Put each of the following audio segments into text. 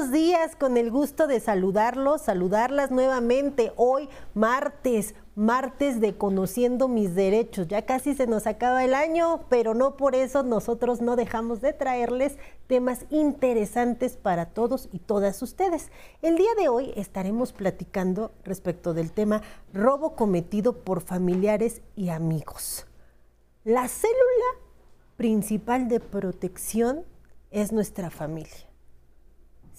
buenos días, con el gusto de saludarlos, saludarlas nuevamente hoy, martes, martes de Conociendo mis Derechos. Ya casi se nos acaba el año, pero no por eso nosotros no dejamos de traerles temas interesantes para todos y todas ustedes. El día de hoy estaremos platicando respecto del tema robo cometido por familiares y amigos. La célula principal de protección es nuestra familia.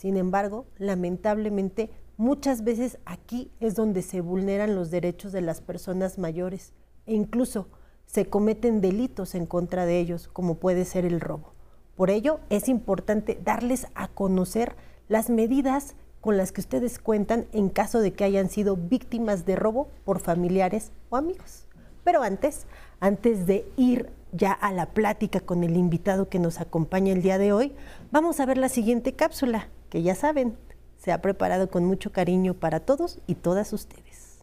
Sin embargo, lamentablemente, muchas veces aquí es donde se vulneran los derechos de las personas mayores e incluso se cometen delitos en contra de ellos, como puede ser el robo. Por ello, es importante darles a conocer las medidas con las que ustedes cuentan en caso de que hayan sido víctimas de robo por familiares o amigos. Pero antes, antes de ir ya a la plática con el invitado que nos acompaña el día de hoy, vamos a ver la siguiente cápsula que ya saben, se ha preparado con mucho cariño para todos y todas ustedes.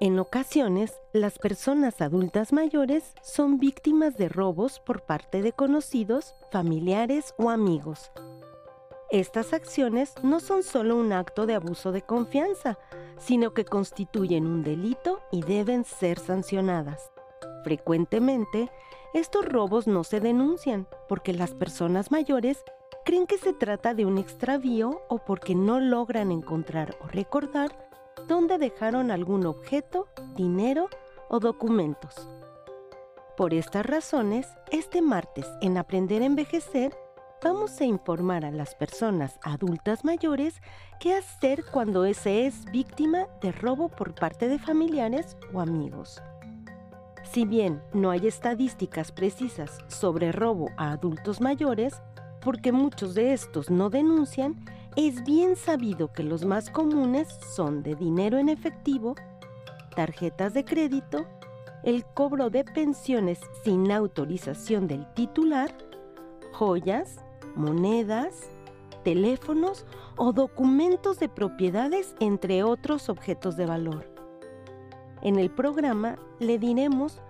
En ocasiones, las personas adultas mayores son víctimas de robos por parte de conocidos, familiares o amigos. Estas acciones no son solo un acto de abuso de confianza, sino que constituyen un delito y deben ser sancionadas. Frecuentemente, estos robos no se denuncian porque las personas mayores creen que se trata de un extravío o porque no logran encontrar o recordar dónde dejaron algún objeto, dinero o documentos. Por estas razones, este martes en Aprender a Envejecer, vamos a informar a las personas adultas mayores qué hacer cuando se es víctima de robo por parte de familiares o amigos. Si bien no hay estadísticas precisas sobre robo a adultos mayores, porque muchos de estos no denuncian, es bien sabido que los más comunes son de dinero en efectivo, tarjetas de crédito, el cobro de pensiones sin autorización del titular, joyas, monedas, teléfonos o documentos de propiedades, entre otros objetos de valor. En el programa le diremos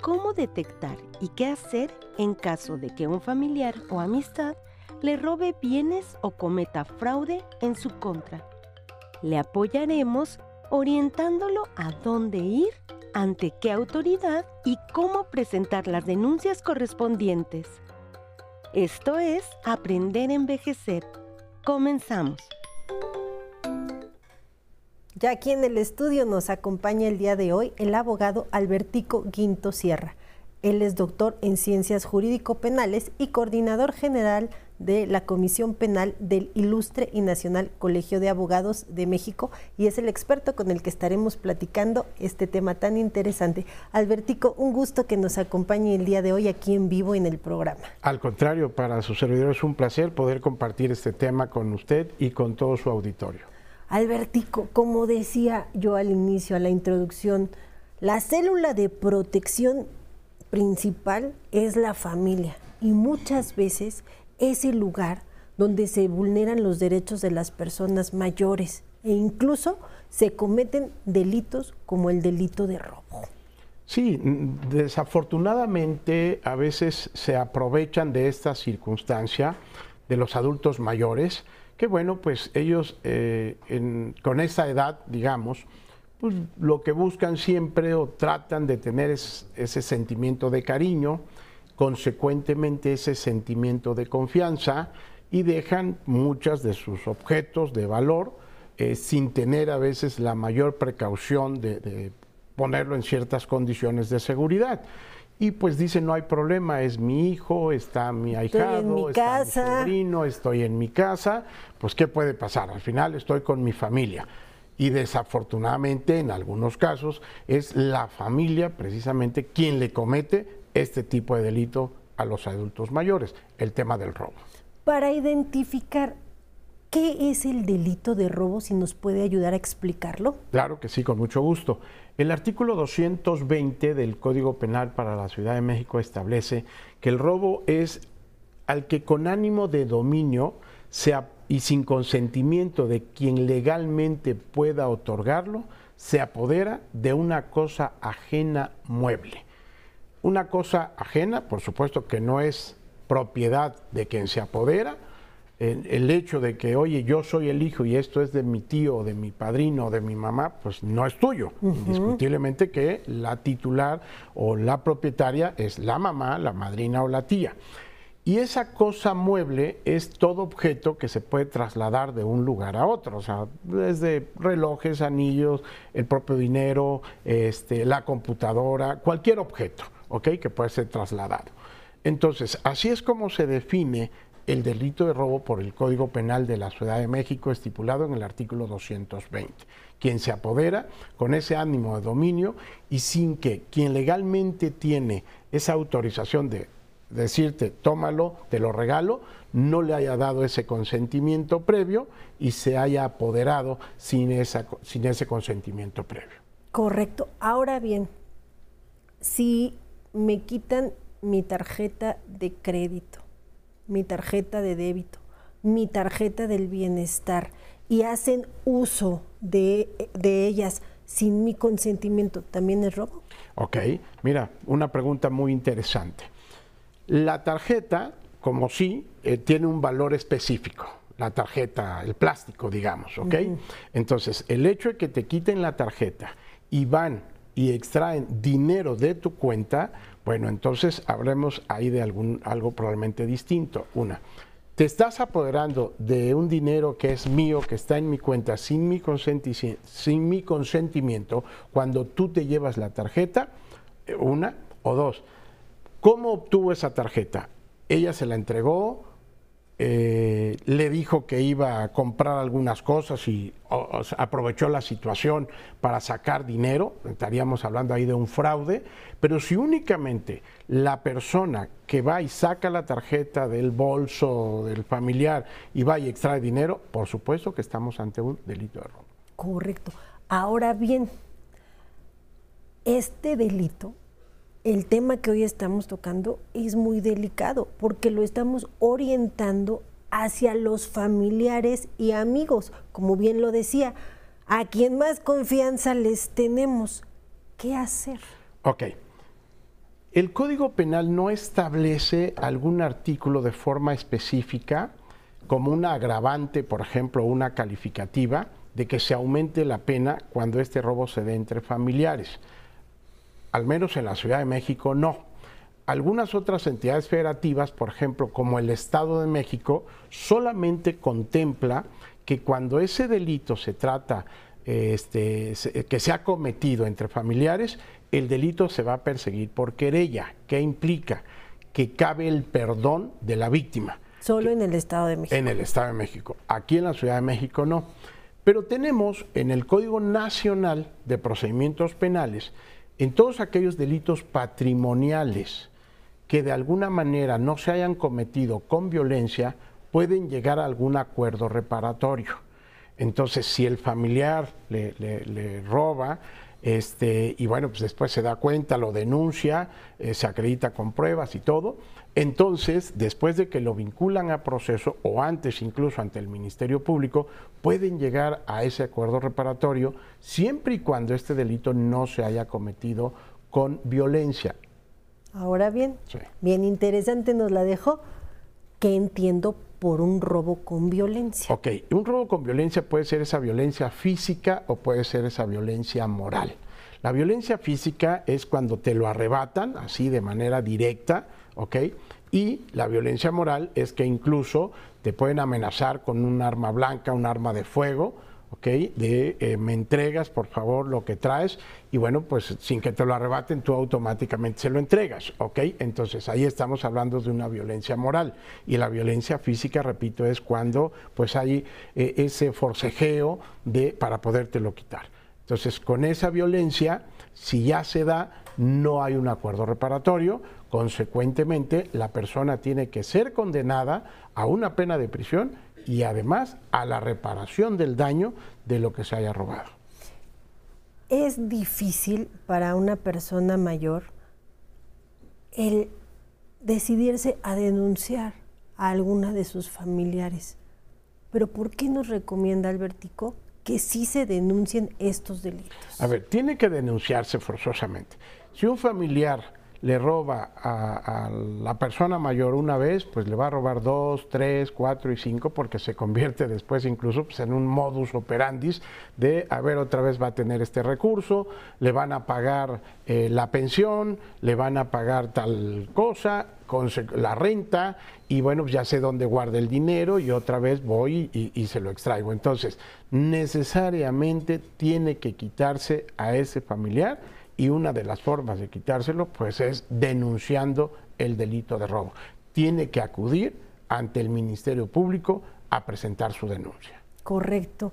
cómo detectar y qué hacer en caso de que un familiar o amistad le robe bienes o cometa fraude en su contra. Le apoyaremos orientándolo a dónde ir, ante qué autoridad y cómo presentar las denuncias correspondientes. Esto es Aprender a Envejecer. Comenzamos. Ya aquí en el estudio nos acompaña el día de hoy el abogado Albertico Guinto Sierra. Él es doctor en ciencias jurídico-penales y coordinador general de la Comisión Penal del Ilustre y Nacional Colegio de Abogados de México y es el experto con el que estaremos platicando este tema tan interesante. Albertico, un gusto que nos acompañe el día de hoy aquí en vivo en el programa. Al contrario, para su servidor es un placer poder compartir este tema con usted y con todo su auditorio. Albertico, como decía yo al inicio, a la introducción, la célula de protección principal es la familia y muchas veces es el lugar donde se vulneran los derechos de las personas mayores e incluso se cometen delitos como el delito de robo. Sí, desafortunadamente a veces se aprovechan de esta circunstancia de los adultos mayores que bueno, pues ellos eh, con esa edad, digamos, pues lo que buscan siempre o tratan de tener es, ese sentimiento de cariño, consecuentemente ese sentimiento de confianza y dejan muchas de sus objetos de valor eh, sin tener a veces la mayor precaución de ponerlo en ciertas condiciones de seguridad y pues dice no hay problema, es mi hijo, está mi ahijado, está mi sobrino, estoy en mi casa, pues ¿qué puede pasar? Al final estoy con mi familia. Y desafortunadamente en algunos casos es la familia precisamente quien le comete este tipo de delito a los adultos mayores, el tema del robo. Para identificar qué es el delito de robo, si nos puede ayudar a explicarlo. Claro que sí, con mucho gusto. El artículo 220 del Código Penal para la Ciudad de México establece que el robo es al que con ánimo de dominio y sin consentimiento de quien legalmente pueda otorgarlo, se apodera de una cosa ajena mueble. una cosa ajena, por supuesto que no es propiedad de quien se apodera, el, hecho de que, oye, yo soy el hijo y esto es de mi tío, o de mi padrino, o de mi mamá, pues no es tuyo. Indiscutiblemente que la titular o la propietaria es la mamá, la madrina o la tía. Y esa cosa mueble es todo objeto que se puede trasladar de un lugar a otro, o sea, desde relojes, anillos, el propio dinero, este, la computadora, cualquier objeto, ¿ok? Que puede ser trasladado. Entonces, así es como se define el delito de robo por el Código Penal de la Ciudad de México estipulado en el artículo 220. Quien se apodera con ese ánimo de dominio y sin que quien legalmente tiene esa autorización de decirte, tómalo, te lo regalo, no le haya dado ese consentimiento previo y se haya apoderado sin, esa, sin ese consentimiento previo. Correcto. Ahora bien, si me quitan mi tarjeta de crédito, mi tarjeta de débito, mi tarjeta del bienestar y hacen uso de, de ellas sin mi consentimiento, ¿también es robo? Ok, mira, una pregunta muy interesante. La tarjeta, como sí, eh, tiene un valor específico. La tarjeta, el plástico, digamos, ¿ok? Entonces, el hecho de que te quiten la tarjeta y van y extraen dinero de tu cuenta, bueno, entonces hablemos ahí de algún, algo probablemente distinto. Una, te estás apoderando de un dinero que es mío, que está en mi cuenta sin mi, sin mi consentimiento, cuando tú te llevas la tarjeta, eh, una, o dos, ¿Cómo obtuvo esa tarjeta? Ella se la entregó, eh, le dijo que iba a comprar algunas cosas y aprovechó la situación para sacar dinero, estaríamos hablando ahí de un fraude, pero si únicamente la persona que va y saca la tarjeta del bolso del familiar y va y extrae dinero, por supuesto que estamos ante un delito de robo. Correcto. Ahora bien, este delito el tema que hoy estamos tocando es muy delicado porque lo estamos orientando hacia los familiares y amigos, como bien lo decía, a quien más confianza les tenemos. ¿Qué hacer? Ok. El Código Penal no establece algún artículo de forma específica como una agravante, por ejemplo, una calificativa de que se aumente la pena cuando este robo se dé entre familiares al menos en la Ciudad de México, no. Algunas otras entidades federativas, por ejemplo, como el Estado de México, solamente contempla que cuando ese delito se trata, este, que se ha cometido entre familiares, el delito se va a perseguir por querella. ¿Qué implica? Que cabe el perdón de la víctima. Solo en el Estado de México. En el Estado de México. Aquí en la Ciudad de México no. Pero tenemos en el Código Nacional de Procedimientos Penales en todos aquellos delitos patrimoniales que de alguna manera no se hayan cometido con violencia, pueden llegar a algún acuerdo reparatorio. Entonces, si el familiar le, roba, este, y bueno, pues después se da cuenta, lo denuncia, eh, se acredita con pruebas y todo, entonces, después de que lo vinculan a proceso o antes incluso ante el Ministerio Público, pueden llegar a ese acuerdo reparatorio siempre y cuando este delito no se haya cometido con violencia. Ahora bien, bien interesante nos la dejo. ¿Qué entiendo por un robo con violencia? Ok, un robo con violencia puede ser esa violencia física o puede ser esa violencia moral. La violencia física es cuando te lo arrebatan así de manera directa, ¿ok? Y la violencia moral es que incluso te pueden amenazar con un arma blanca, un arma de fuego, ¿ok? De eh, me entregas por favor lo que traes y bueno, pues sin que te lo arrebaten tú automáticamente se lo entregas, ¿ok? Entonces ahí estamos hablando de una violencia moral y la violencia física, repito, es cuando pues hay eh, ese forcejeo de, para podértelo quitar. Entonces con esa violencia, si ya se da, no hay un acuerdo reparatorio, Consecuentemente, la persona tiene que ser condenada a una pena de prisión y además a la reparación del daño de lo que se haya robado. Es difícil para una persona mayor el decidirse a denunciar a alguna de sus familiares. Pero ¿por qué nos recomienda Albertico que sí se denuncien estos delitos? A ver, tiene que denunciarse forzosamente. Si un familiar le roba a, la persona mayor una vez, pues le va a robar dos, tres, cuatro y cinco, porque se convierte después incluso pues, en un modus operandis de, a ver, otra vez va a tener este recurso, le van a pagar eh, la pensión, le van a pagar tal cosa, la renta, y bueno, ya sé dónde guarda el dinero y otra vez voy y se lo extraigo. Entonces, necesariamente tiene que quitarse a ese familiar y una de las formas de quitárselo pues es denunciando el delito de robo. Tiene que acudir ante el Ministerio Público a presentar su denuncia. Correcto.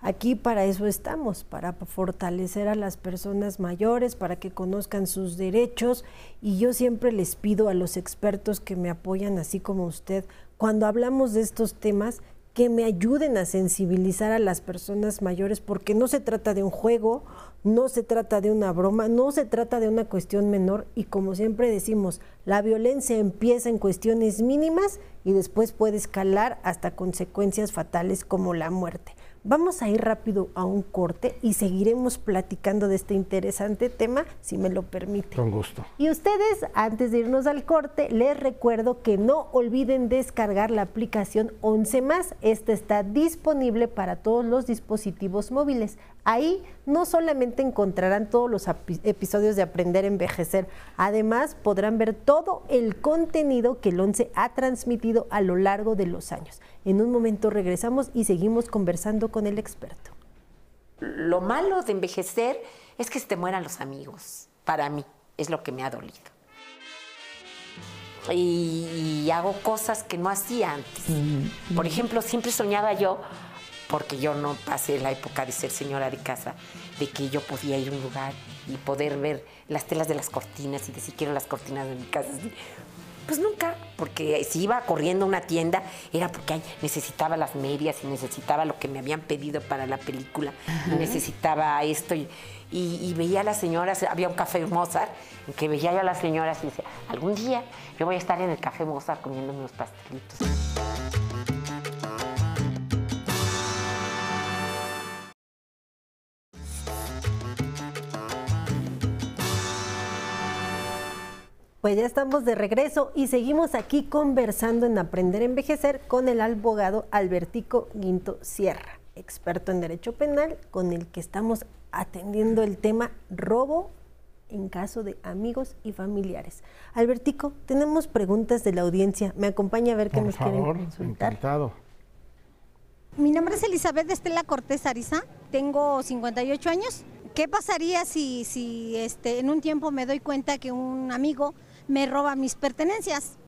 Aquí para eso estamos, para fortalecer a las personas mayores, para que conozcan sus derechos y yo siempre les pido a los expertos que me apoyan, así como usted, cuando hablamos de estos temas, que me ayuden a sensibilizar a las personas mayores, porque no se trata de un juego, no se trata de una broma, no se trata de una cuestión menor y como siempre decimos, la violencia empieza en cuestiones mínimas y después puede escalar hasta consecuencias fatales como la muerte. Vamos a ir rápido a un corte y seguiremos platicando de este interesante tema, si me lo permite. Con gusto. Y ustedes, antes de irnos al corte, les recuerdo que no olviden descargar la aplicación 11 más. Esta está disponible para todos los dispositivos móviles. Ahí no solamente encontrarán todos los episodios de Aprender a Envejecer, además podrán ver todo el contenido que el 11 ha transmitido a lo largo de los años. En un momento regresamos y seguimos conversando con el experto. Lo malo de envejecer es que se te mueran los amigos. Para mí es lo que me ha dolido. Y, hago cosas que no hacía antes. Por ejemplo, siempre soñaba yo, porque yo no pasé la época de ser señora de casa, de que yo podía ir a un lugar y poder ver las telas de las cortinas y decir quiero las cortinas de mi casa. Pues nunca, porque si iba corriendo a una tienda era porque necesitaba las medias y necesitaba lo que me habían pedido para la película, y necesitaba esto. Y, veía a las señoras, había un café Mozart, en que veía yo a las señoras y decía, algún día yo voy a estar en el café Mozart comiendo unos pastelitos. Pues ya estamos de regreso y seguimos aquí conversando en Aprender a Envejecer con el abogado Albertico Guinto Sierra, experto en Derecho Penal, con el que estamos atendiendo el tema robo en caso de amigos y familiares. Albertico, tenemos preguntas de la audiencia. Me acompaña a ver qué nos quieren consultar. Encantado. Mi nombre es Elizabeth Estela Cortés Ariza, tengo 58 años. ¿Qué pasaría si, si este, en un tiempo me doy cuenta que un amigo me roba mis pertenencias.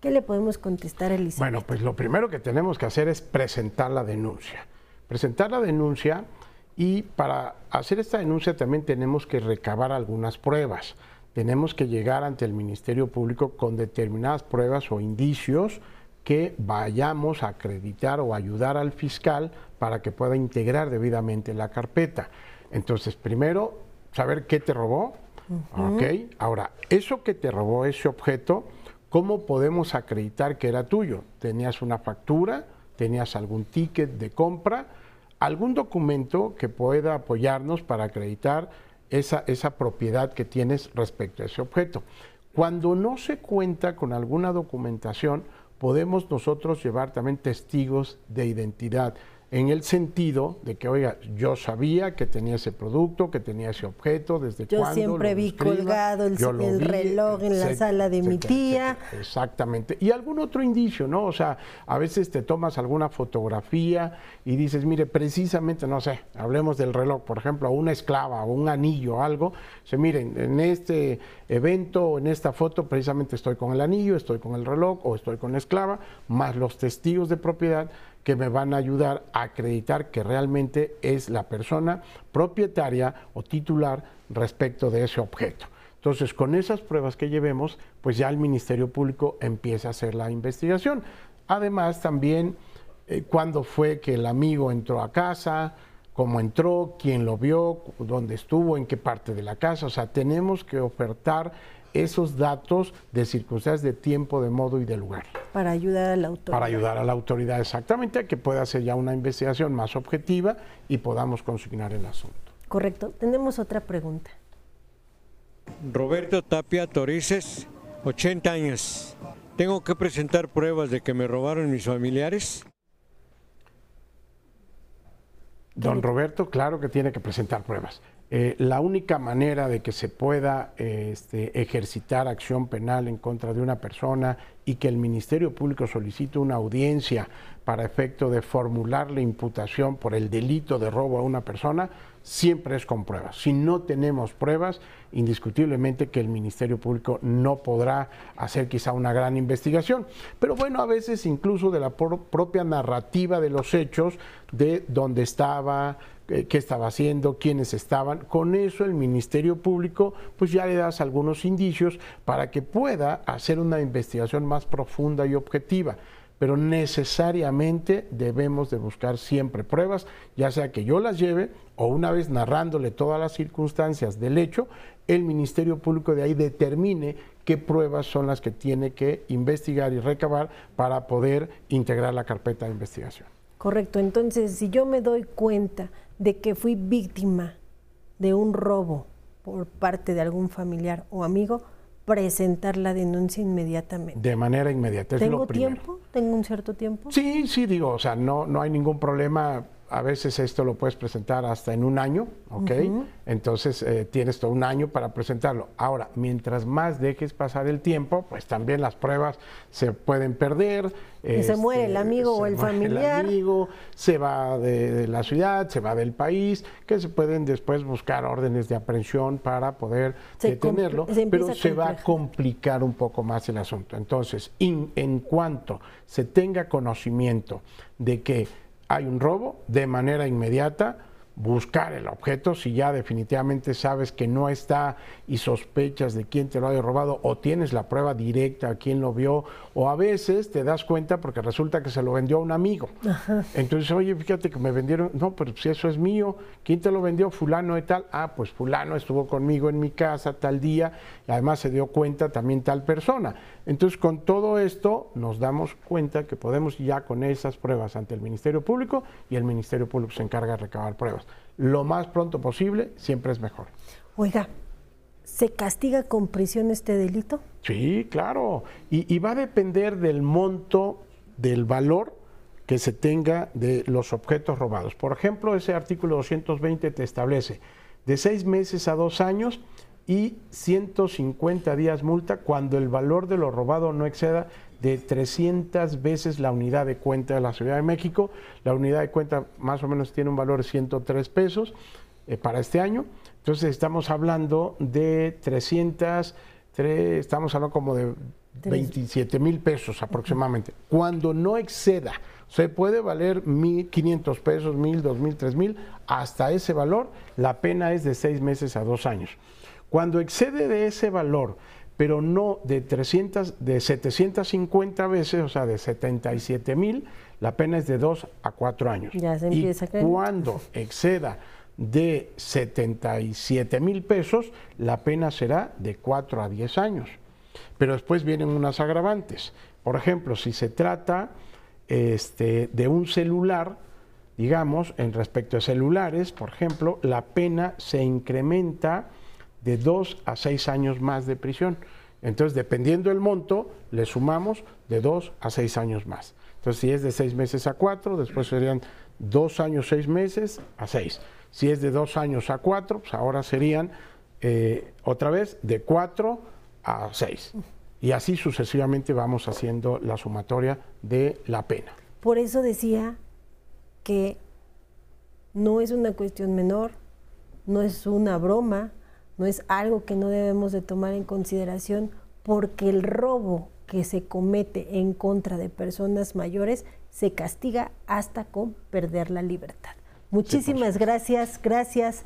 ¿Qué le podemos contestar, Elizabeth? Bueno, pues lo primero que tenemos que hacer es presentar la denuncia. Presentar la denuncia y para hacer esta denuncia también tenemos que recabar algunas pruebas. Tenemos que llegar ante el Ministerio Público con determinadas pruebas o indicios que vayamos a acreditar o ayudar al fiscal para que pueda integrar debidamente la carpeta. Entonces, primero, saber qué te robó, ¿Ok? Ahora, eso que te robó ese objeto, ¿cómo podemos acreditar que era tuyo? ¿Tenías una factura? ¿Tenías algún ticket de compra? ¿Algún documento que pueda apoyarnos para acreditar esa, esa propiedad que tienes respecto a ese objeto? Cuando no se cuenta con alguna documentación, podemos nosotros llevar también testigos de identidad en el sentido de que, oiga, yo sabía que tenía ese producto, que tenía ese objeto, desde yo cuándo. Yo siempre vi colgado el, reloj en la sala de mi tía. Exactamente. Y algún otro indicio, ¿no? O sea, a veces te tomas alguna fotografía y dices, mire, precisamente, no sé, hablemos del reloj, por ejemplo, una esclava o un anillo o algo. Se miren, en este evento o en esta foto, precisamente estoy con el anillo, estoy con el reloj o estoy con la esclava, más los testigos de propiedad que me van a ayudar a acreditar que realmente es la persona propietaria o titular respecto de ese objeto. Entonces, con esas pruebas que llevemos, pues ya el Ministerio Público empieza a hacer la investigación. Además, también eh, cuándo fue que el amigo entró a casa, cómo entró, quién lo vio, dónde estuvo, en qué parte de la casa. O sea, tenemos que ofertar esos datos de circunstancias de tiempo, de modo y de lugar. Para ayudar a la autoridad. Para ayudar a la autoridad, exactamente, a que pueda hacer ya una investigación más objetiva y podamos consignar el asunto. Correcto. Tenemos otra pregunta. Roberto Tapia Torices, 80 años. ¿Tengo que presentar pruebas de que me robaron mis familiares? Don Roberto, claro que tiene que presentar pruebas. Eh, la única manera de que se pueda eh, este, ejercitar acción penal en contra de una persona y que el Ministerio Público solicite una audiencia para efecto de formular la imputación por el delito de robo a una persona, siempre es con pruebas. Si no tenemos pruebas, indiscutiblemente que el Ministerio Público no podrá hacer quizá una gran investigación. Pero bueno, a veces incluso de la propia narrativa de los hechos, de dónde estaba, eh, qué estaba haciendo, quiénes estaban. Con eso el Ministerio Público pues ya le das algunos indicios para que pueda hacer una investigación más profunda y objetiva. Pero necesariamente debemos de buscar siempre pruebas, ya sea que yo las lleve o una vez narrándole todas las circunstancias del hecho, el Ministerio Público de ahí determine qué pruebas son las que tiene que investigar y recabar para poder integrar la carpeta de investigación. Correcto, entonces si yo me doy cuenta de que fui víctima de un robo por parte de algún familiar o amigo, presentar la denuncia inmediatamente. De manera inmediata. ¿Tengo tiempo? ¿Tengo un cierto tiempo? Sí, sí, digo, o sea, no, no hay ningún problema a veces esto lo puedes presentar hasta en un año, ¿ok? Entonces eh, tienes todo un año para presentarlo. Ahora, mientras más dejes pasar el tiempo, pues también las pruebas se pueden perder. Y se muere el este, amigo o el familiar. El amigo se va de, la ciudad, se va del país, que se pueden después buscar órdenes de aprehensión para poder detenerlo, pero se va a complicar un poco más el asunto. Entonces, en cuanto se tenga conocimiento de que hay un robo, de manera inmediata buscar el objeto, si ya definitivamente sabes que no está y sospechas de quién te lo haya robado o tienes la prueba directa a quién lo vio o a veces te das cuenta porque resulta que se lo vendió a un amigo. Entonces, oye, fíjate que me vendieron, no, pero si eso es mío, ¿quién te lo vendió? Fulano y tal. Ah, pues fulano estuvo conmigo en mi casa tal día y además se dio cuenta también tal persona. Entonces, con todo esto nos damos cuenta que podemos ya con esas pruebas ante el Ministerio Público y el Ministerio Público se encarga de recabar pruebas. Lo más pronto posible siempre es mejor. Oiga, ¿se castiga con prisión este delito? Sí, claro. Y, va a depender del monto, del valor que se tenga de los objetos robados. Por ejemplo, ese artículo 220 te establece de seis meses a dos años y 150 días multa cuando el valor de lo robado no exceda de 300 veces la unidad de cuenta de la Ciudad de México. La unidad de cuenta más o menos tiene un valor de 103 pesos eh, para este año. Entonces estamos hablando de 300, estamos hablando como de 27 mil pesos aproximadamente. Cuando no exceda, se puede valer 1.500 pesos, 1.000, 2.000, 3.000, hasta ese valor, la pena es de seis meses a dos años. Cuando excede de ese valor, pero no de 300, de 750 veces, o sea, de 77 mil, la pena es de 2 a 4 años. Ya se empieza y cuando exceda de 77 mil pesos, la pena será de 4 a 10 años. Pero después vienen unas agravantes. Por ejemplo, si se trata este, de un celular, digamos, en respecto a celulares, por ejemplo, la pena se incrementa de dos a seis años más de prisión. Entonces, dependiendo del monto, le sumamos de dos a seis años más. Entonces, si es de seis meses a cuatro, después serían dos años, seis meses a seis. Si es de dos años a cuatro, pues ahora serían eh, otra vez de cuatro a seis. Y así sucesivamente vamos haciendo la sumatoria de la pena. Por eso decía que no es una cuestión menor, no es una broma, no es algo que no debemos de tomar en consideración porque el robo que se comete en contra de personas mayores se castiga hasta con perder la libertad. Muchísimas gracias, gracias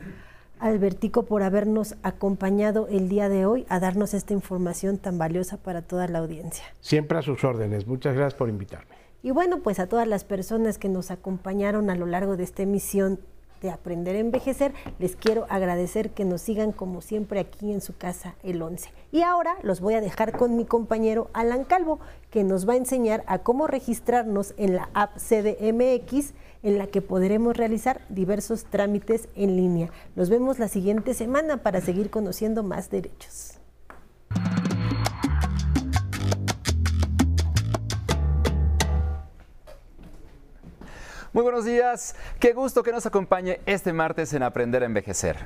Albertico por habernos acompañado el día de hoy a darnos esta información tan valiosa para toda la audiencia. Siempre a sus órdenes, muchas gracias por invitarme. Y bueno, pues a todas las personas que nos acompañaron a lo largo de esta emisión de Aprender a Envejecer. Les quiero agradecer que nos sigan como siempre aquí en su casa el 11. Y ahora los voy a dejar con mi compañero Alan Calvo, que nos va a enseñar a cómo registrarnos en la app CDMX en la que podremos realizar diversos trámites en línea. Los vemos la siguiente semana para seguir conociendo más derechos. Muy buenos días, qué gusto que nos acompañe este martes en Aprender a Envejecer.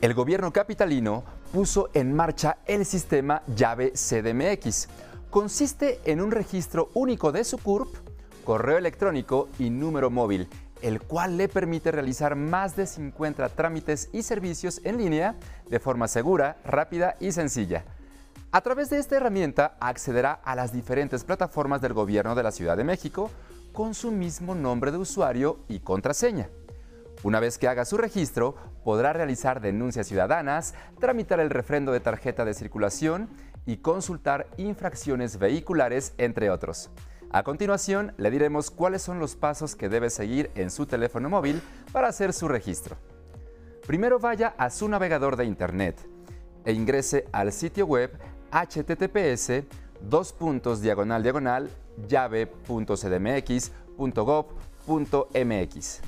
El gobierno capitalino puso en marcha el sistema llave CDMX. Consiste en un registro único de su CURP, correo electrónico y número móvil, el cual le permite realizar más de 50 trámites y servicios en línea de forma segura, rápida y sencilla. A través de esta herramienta accederá a las diferentes plataformas del gobierno de la Ciudad de México, con su mismo nombre de usuario y contraseña. Una vez que haga su registro, podrá realizar denuncias ciudadanas, tramitar el refrendo de tarjeta de circulación y consultar infracciones vehiculares, entre otros. A continuación, le diremos cuáles son los pasos que debe seguir en su teléfono móvil para hacer su registro. Primero vaya a su navegador de Internet e ingrese al sitio web https dos puntos diagonal diagonal llave.cdmx.gov.mx.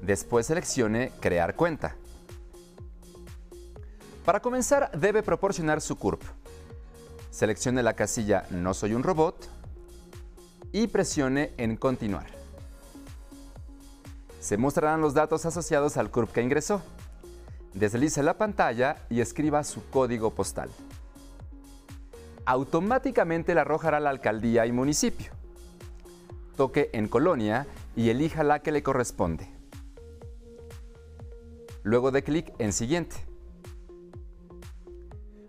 Después seleccione Crear cuenta. Para comenzar, debe proporcionar su CURP. Seleccione la casilla No soy un robot y presione en Continuar. Se mostrarán los datos asociados al CURP que ingresó. Deslice la pantalla y escriba su código postal automáticamente le arrojará la alcaldía y municipio. Toque en colonia y elija la que le corresponde. Luego de clic en siguiente.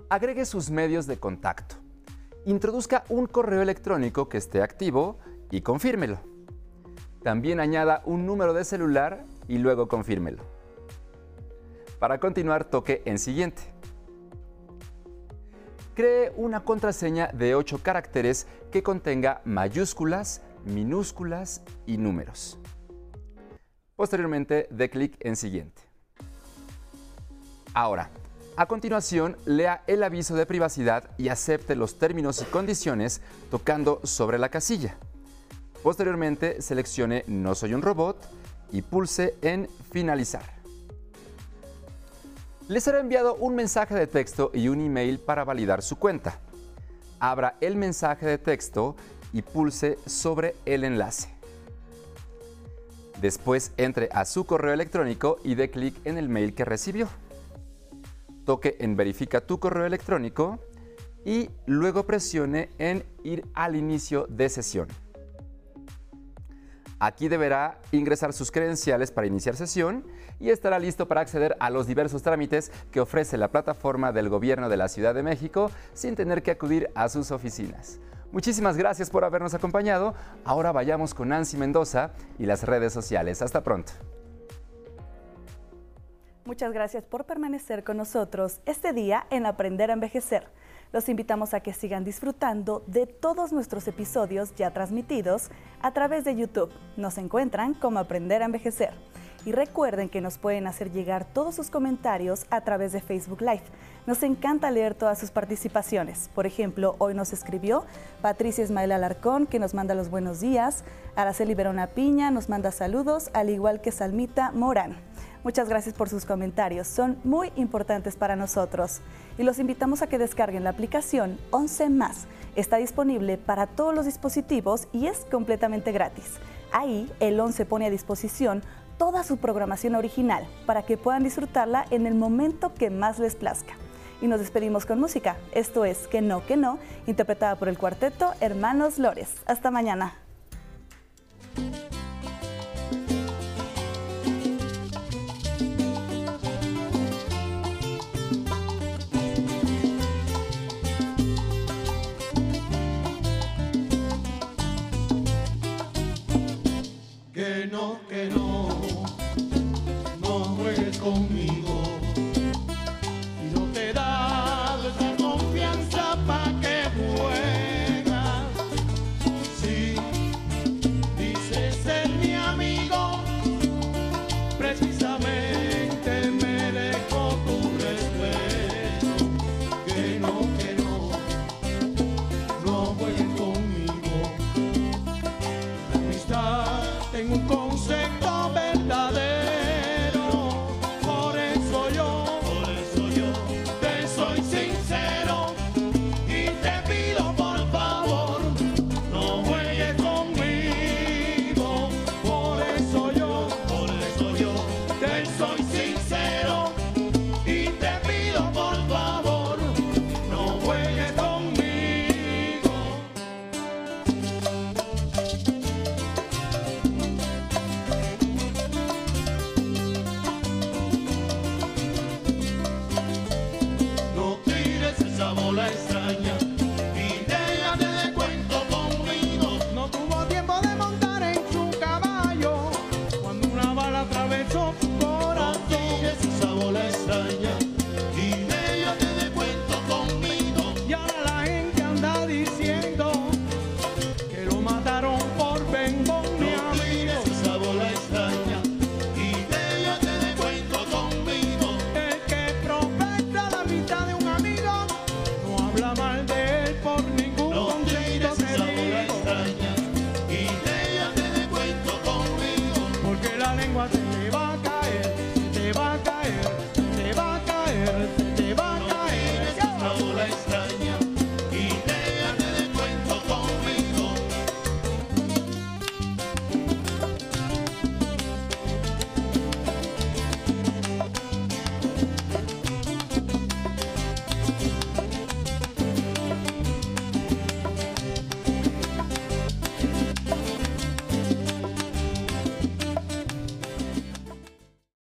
Agregue sus medios de contacto. Introduzca un correo electrónico que esté activo y confírmelo. También añada un número de celular y luego confírmelo. Para continuar, toque en siguiente cree una contraseña de 8 caracteres que contenga mayúsculas, minúsculas y números. Posteriormente, dé clic en Siguiente. Ahora, a continuación, lea el aviso de privacidad y acepte los términos y condiciones tocando sobre la casilla. Posteriormente, seleccione No soy un robot y pulse en Finalizar les será enviado un mensaje de texto y un email para validar su cuenta. Abra el mensaje de texto y pulse sobre el enlace. Después entre a su correo electrónico y dé clic en el mail que recibió. Toque en Verifica tu correo electrónico y luego presione en Ir al inicio de sesión. Aquí deberá ingresar sus credenciales para iniciar sesión y estará listo para acceder a los diversos trámites que ofrece la plataforma del Gobierno de la Ciudad de México sin tener que acudir a sus oficinas. Muchísimas gracias por habernos acompañado. Ahora vayamos con Nancy Mendoza y las redes sociales. Hasta pronto. Muchas gracias por permanecer con nosotros este día en Aprender a Envejecer. Los invitamos a que sigan disfrutando de todos nuestros episodios ya transmitidos a través de YouTube. Nos encuentran como Aprender a Envejecer. Y recuerden que nos pueden hacer llegar todos sus comentarios a través de Facebook Live. Nos encanta leer todas sus participaciones. Por ejemplo, hoy nos escribió Patricia Ismael Alarcón, que nos manda los buenos días. Araceli Verona Piña nos manda saludos, al igual que Salmita Morán. Muchas gracias por sus comentarios, son muy importantes para nosotros. Y los invitamos a que descarguen la aplicación 11 más. Está disponible para todos los dispositivos y es completamente gratis. Ahí el 11 pone a disposición toda su programación original para que puedan disfrutarla en el momento que más les plazca. Y nos despedimos con música. Esto es Que no, que no, interpretada por el cuarteto Hermanos Lores. Hasta mañana.